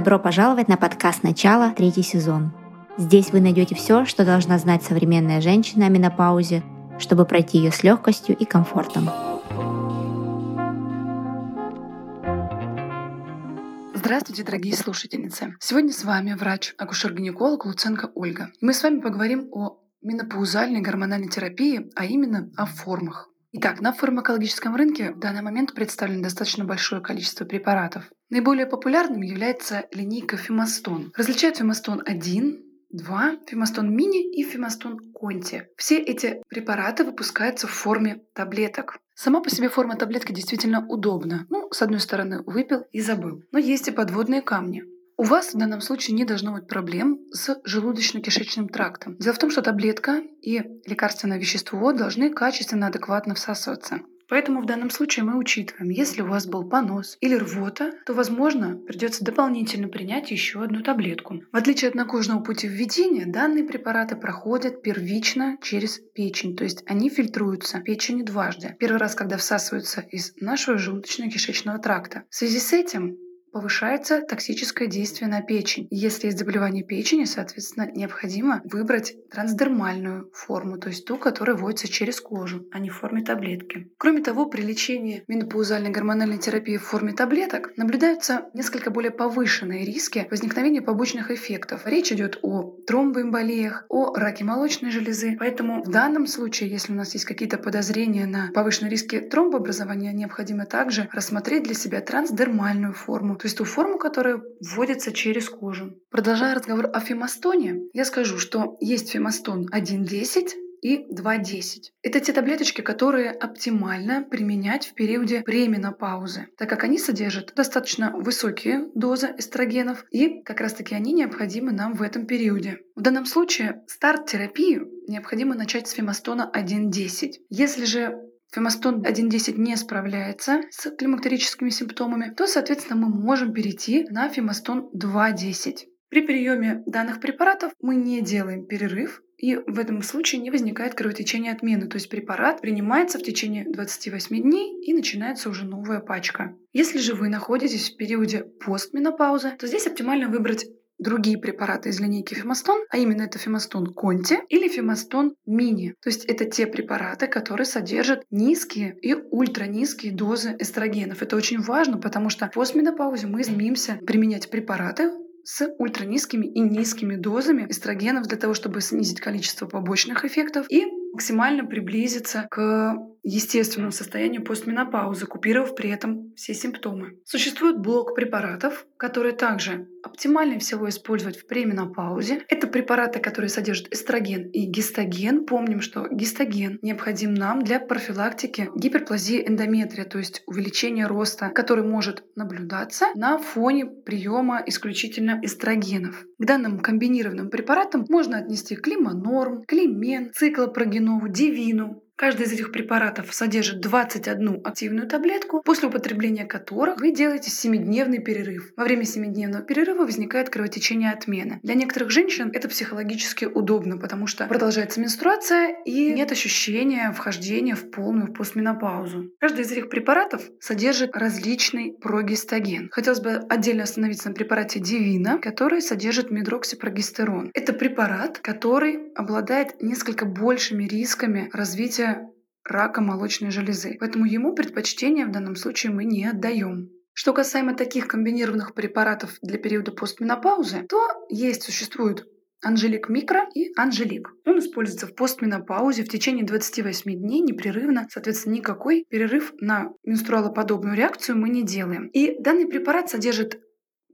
Добро пожаловать на подкаст «Начало», третий сезон. Здесь вы найдете все, что должна знать современная женщина о менопаузе, чтобы пройти ее с легкостью и комфортом. Здравствуйте, дорогие слушательницы! Сегодня с вами врач-акушер-гинеколог Луценко Ольга. Мы с вами поговорим о менопаузальной гормональной терапии, а именно о формах. Итак, на фармакологическом рынке в данный момент представлено достаточно большое количество препаратов. Наиболее популярным является линейка Фимастон. Различают Фимастон 1, 2, Фимастон Мини и Фимастон Конти. Все эти препараты выпускаются в форме таблеток. Сама по себе форма таблетки действительно удобна. Ну, с одной стороны, выпил и забыл. Но есть и подводные камни. У вас в данном случае не должно быть проблем с желудочно-кишечным трактом. Дело в том, что таблетка и лекарственное вещество должны качественно, адекватно всасываться. Поэтому в данном случае мы учитываем, если у вас был понос или рвота, то, возможно, придется дополнительно принять еще одну таблетку. В отличие от накожного пути введения, данные препараты проходят первично через печень, то есть они фильтруются печенью дважды. Первый раз, когда всасываются из нашего желудочно-кишечного тракта. В связи с этим повышается токсическое действие на печень. Если есть заболевание печени, соответственно, необходимо выбрать трансдермальную форму, то есть ту, которая вводится через кожу, а не в форме таблетки. Кроме того, при лечении менопаузальной гормональной терапии в форме таблеток наблюдаются несколько более повышенные риски возникновения побочных эффектов. Речь идет о тромбоэмболиях, о раке молочной железы. Поэтому в данном случае, если у нас есть какие-то подозрения на повышенные риски тромбообразования, необходимо также рассмотреть для себя трансдермальную форму, то есть ту форму, которая вводится через кожу. Продолжая разговор о фемостоне, я скажу, что есть фемостон 1.10, и 2.10. Это те таблеточки, которые оптимально применять в периоде пременопаузы, так как они содержат достаточно высокие дозы эстрогенов, и как раз-таки они необходимы нам в этом периоде. В данном случае старт терапии необходимо начать с фемостона 1.10. Если же фемостон 1.10 не справляется с климактерическими симптомами, то, соответственно, мы можем перейти на фемостон 2.10. При приеме данных препаратов мы не делаем перерыв, и в этом случае не возникает кровотечения отмены, то есть препарат принимается в течение 28 дней и начинается уже новая пачка. Если же вы находитесь в периоде постменопаузы, то здесь оптимально выбрать другие препараты из линейки Фемастон, а именно это Фемастон Конти или Фемастон Мини. То есть это те препараты, которые содержат низкие и ультранизкие дозы эстрогенов. Это очень важно, потому что в постменопаузе мы стремимся применять препараты, с ультранизкими и низкими дозами эстрогенов для того, чтобы снизить количество побочных эффектов и максимально приблизиться к естественному состоянию постменопаузы, купировав при этом все симптомы. Существует блок препаратов, которые также оптимальнее всего использовать в пременопаузе. Это препараты, которые содержат эстроген и гистоген. Помним, что гистоген необходим нам для профилактики гиперплазии эндометрия, то есть увеличения роста, который может наблюдаться на фоне приема исключительно эстрогенов. К данным комбинированным препаратам можно отнести климанорм, климен, циклопрогенову, дивину, Каждый из этих препаратов содержит 21 активную таблетку, после употребления которых вы делаете 7-дневный перерыв. Во время 7-дневного перерыва возникает кровотечение отмены. Для некоторых женщин это психологически удобно, потому что продолжается менструация и нет ощущения вхождения в полную постменопаузу. Каждый из этих препаратов содержит различный прогестоген. Хотелось бы отдельно остановиться на препарате Divina, который содержит медроксипрогестерон. Это препарат, который обладает несколько большими рисками развития рака молочной железы. Поэтому ему предпочтение в данном случае мы не отдаем. Что касаемо таких комбинированных препаратов для периода постменопаузы, то есть, существует Анжелик Микро и Анжелик. Он используется в постменопаузе в течение 28 дней непрерывно, соответственно, никакой перерыв на менструалоподобную реакцию мы не делаем. И данный препарат содержит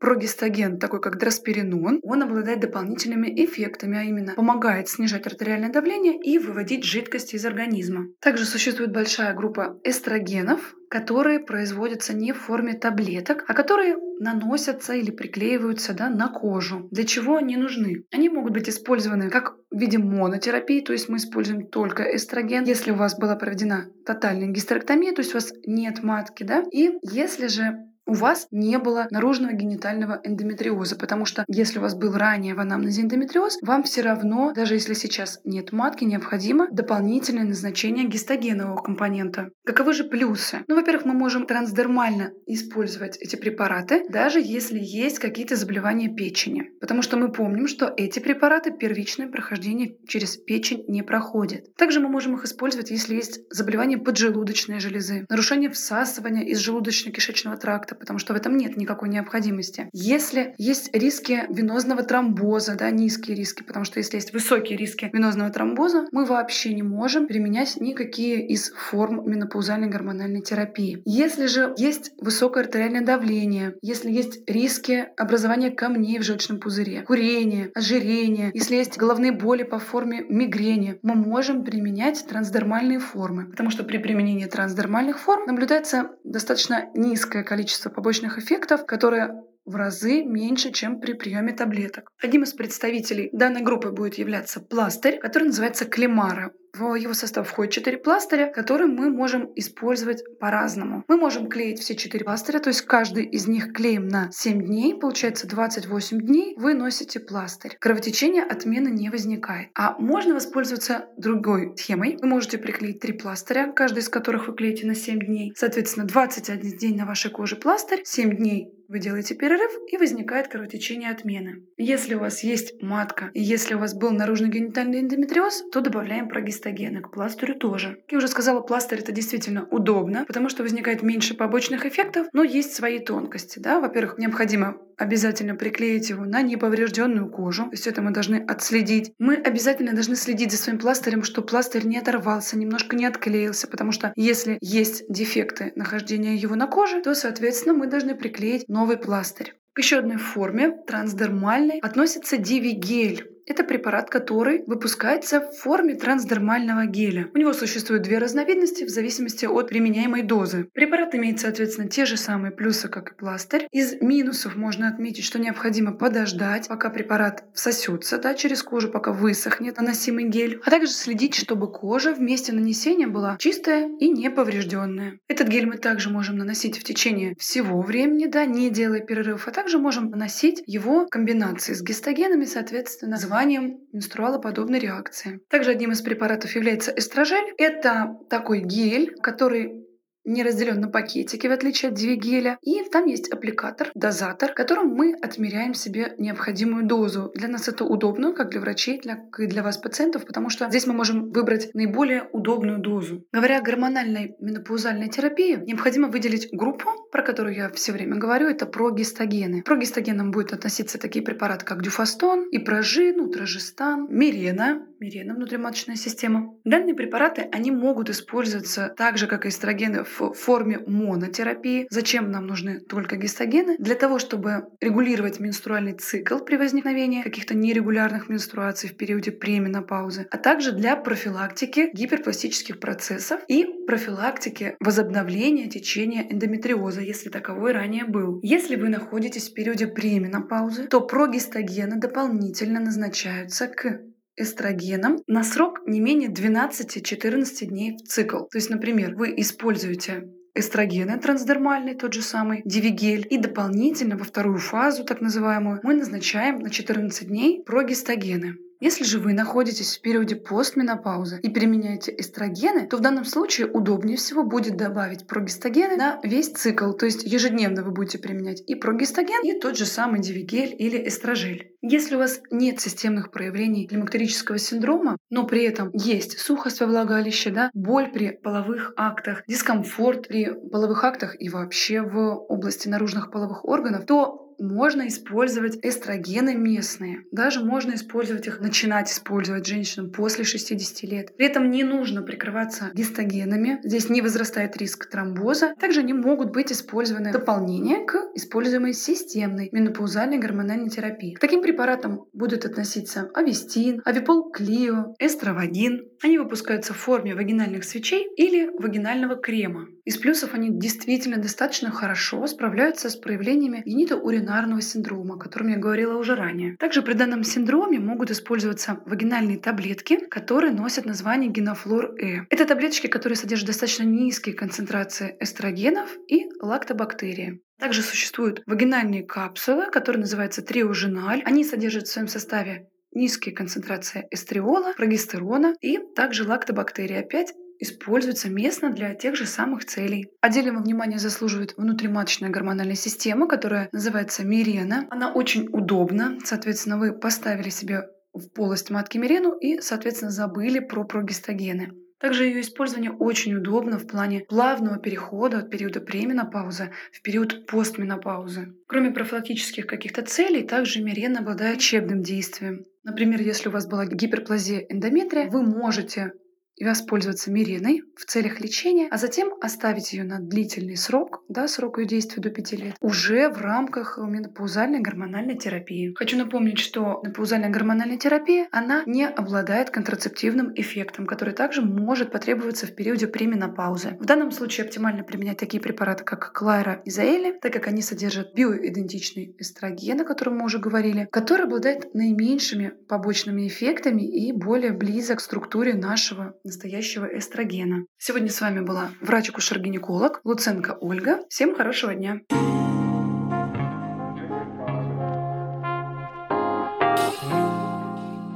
прогестоген, такой как дросперинон, он обладает дополнительными эффектами, а именно помогает снижать артериальное давление и выводить жидкость из организма. Также существует большая группа эстрогенов, которые производятся не в форме таблеток, а которые наносятся или приклеиваются да, на кожу. Для чего они нужны? Они могут быть использованы как в виде монотерапии, то есть мы используем только эстроген, если у вас была проведена тотальная гистерэктомия, то есть у вас нет матки, да, и если же у вас не было наружного генитального эндометриоза, потому что если у вас был ранее в анамнезе эндометриоз, вам все равно, даже если сейчас нет матки, необходимо дополнительное назначение гистогенового компонента. Каковы же плюсы? Ну, во-первых, мы можем трансдермально использовать эти препараты, даже если есть какие-то заболевания печени, потому что мы помним, что эти препараты первичное прохождение через печень не проходят. Также мы можем их использовать, если есть заболевание поджелудочной железы, нарушение всасывания из желудочно-кишечного тракта, потому что в этом нет никакой необходимости. Если есть риски венозного тромбоза, да, низкие риски, потому что если есть высокие риски венозного тромбоза, мы вообще не можем применять никакие из форм менопаузальной гормональной терапии. Если же есть высокое артериальное давление, если есть риски образования камней в желчном пузыре, курение, ожирение, если есть головные боли по форме мигрени, мы можем применять трансдермальные формы, потому что при применении трансдермальных форм наблюдается достаточно низкое количество побочных эффектов, которые в разы меньше, чем при приеме таблеток. Одним из представителей данной группы будет являться пластырь, который называется клемара. В его состав входит 4 пластыря, которые мы можем использовать по-разному. Мы можем клеить все 4 пластыря, то есть каждый из них клеим на 7 дней, получается 28 дней, вы носите пластырь. Кровотечение отмены не возникает. А можно воспользоваться другой схемой. Вы можете приклеить 3 пластыря, каждый из которых вы клеите на 7 дней. Соответственно, 21 день на вашей коже пластырь, 7 дней вы делаете перерыв и возникает кровотечение отмены. Если у вас есть матка и если у вас был наружный генитальный эндометриоз, то добавляем прогестогены к пластырю тоже. Как я уже сказала, пластырь это действительно удобно, потому что возникает меньше побочных эффектов, но есть свои тонкости. Да? Во-первых, необходимо обязательно приклеить его на неповрежденную кожу. Есть это мы должны отследить. Мы обязательно должны следить за своим пластырем, чтобы пластырь не оторвался, немножко не отклеился, потому что если есть дефекты нахождения его на коже, то, соответственно, мы должны приклеить новый пластырь. К еще одной форме, трансдермальной, относится дивигель. Это препарат, который выпускается в форме трансдермального геля. У него существует две разновидности в зависимости от применяемой дозы. Препарат имеет, соответственно, те же самые плюсы, как и пластырь. Из минусов можно отметить, что необходимо подождать, пока препарат всосется да, через кожу, пока высохнет наносимый гель, а также следить, чтобы кожа в месте нанесения была чистая и неповрежденная. Этот гель мы также можем наносить в течение всего времени, да, не делая перерывов, а также можем наносить его в комбинации с гистогенами, соответственно, названием менструалоподобной реакции. Также одним из препаратов является эстрожель. Это такой гель, который не разделен на пакетики, в отличие от двигеля. И там есть аппликатор, дозатор, которым мы отмеряем себе необходимую дозу. Для нас это удобно, как для врачей, для, и для вас, пациентов, потому что здесь мы можем выбрать наиболее удобную дозу. Говоря о гормональной менопаузальной терапии, необходимо выделить группу, про которую я все время говорю, это прогестогены. Прогестогенам будет относиться такие препараты, как дюфастон, ипражин, утрожестан, мирена, мирена внутриматочная система. Данные препараты, они могут использоваться так же, как и эстрогены в форме монотерапии. Зачем нам нужны только гистогены? Для того, чтобы регулировать менструальный цикл при возникновении каких-то нерегулярных менструаций в периоде пременопаузы, а также для профилактики гиперпластических процессов и профилактики возобновления течения эндометриоза, если таковой ранее был. Если вы находитесь в периоде пременопаузы, то прогестогены дополнительно назначаются к эстрогеном на срок не менее 12-14 дней в цикл. То есть, например, вы используете эстрогены трансдермальный, тот же самый дивигель. И дополнительно во вторую фазу, так называемую, мы назначаем на 14 дней прогестогены. Если же вы находитесь в периоде постменопаузы и применяете эстрогены, то в данном случае удобнее всего будет добавить прогестогены на весь цикл. То есть ежедневно вы будете применять и прогестаген, и тот же самый дивигель или эстрожель. Если у вас нет системных проявлений климактерического синдрома, но при этом есть сухость во влагалище, да, боль при половых актах, дискомфорт при половых актах и вообще в области наружных половых органов, то можно использовать эстрогены местные. Даже можно использовать их, начинать использовать женщинам после 60 лет. При этом не нужно прикрываться гистогенами. Здесь не возрастает риск тромбоза. Также они могут быть использованы в дополнение к используемой системной менопаузальной гормональной терапии. К таким препаратам будут относиться авистин, авипол клио, эстровагин. Они выпускаются в форме вагинальных свечей или вагинального крема. Из плюсов они действительно достаточно хорошо справляются с проявлениями генитоуринарного бинарного синдрома, о котором я говорила уже ранее. Также при данном синдроме могут использоваться вагинальные таблетки, которые носят название генофлор-Э. Это таблеточки, которые содержат достаточно низкие концентрации эстрогенов и лактобактерии. Также существуют вагинальные капсулы, которые называются триоженаль. Они содержат в своем составе низкие концентрации эстриола, прогестерона и также лактобактерии. Опять используется местно для тех же самых целей. Отдельного внимания заслуживает внутриматочная гормональная система, которая называется Мирена. Она очень удобна. Соответственно, вы поставили себе в полость матки Мирену и, соответственно, забыли про прогестогены. Также ее использование очень удобно в плане плавного перехода от периода пременопаузы в период постменопаузы. Кроме профилактических каких-то целей, также мирен обладает лечебным действием. Например, если у вас была гиперплазия эндометрия, вы можете и воспользоваться мириной в целях лечения, а затем оставить ее на длительный срок, да, срок ее действия до 5 лет, уже в рамках менопаузальной гормональной терапии. Хочу напомнить, что менопаузальная гормональная терапия, она не обладает контрацептивным эффектом, который также может потребоваться в периоде пременопаузы. В данном случае оптимально применять такие препараты, как Клайра и Заэли, так как они содержат биоидентичный эстроген, о котором мы уже говорили, который обладает наименьшими побочными эффектами и более близок к структуре нашего настоящего эстрогена. Сегодня с вами была врач-акушер-гинеколог Луценко Ольга. Всем хорошего дня!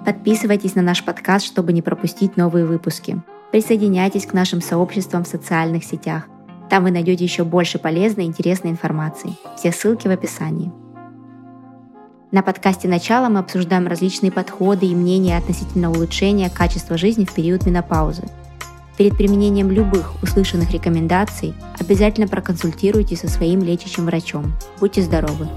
Подписывайтесь на наш подкаст, чтобы не пропустить новые выпуски. Присоединяйтесь к нашим сообществам в социальных сетях. Там вы найдете еще больше полезной и интересной информации. Все ссылки в описании. На подкасте «Начало» мы обсуждаем различные подходы и мнения относительно улучшения качества жизни в период менопаузы. Перед применением любых услышанных рекомендаций обязательно проконсультируйтесь со своим лечащим врачом. Будьте здоровы!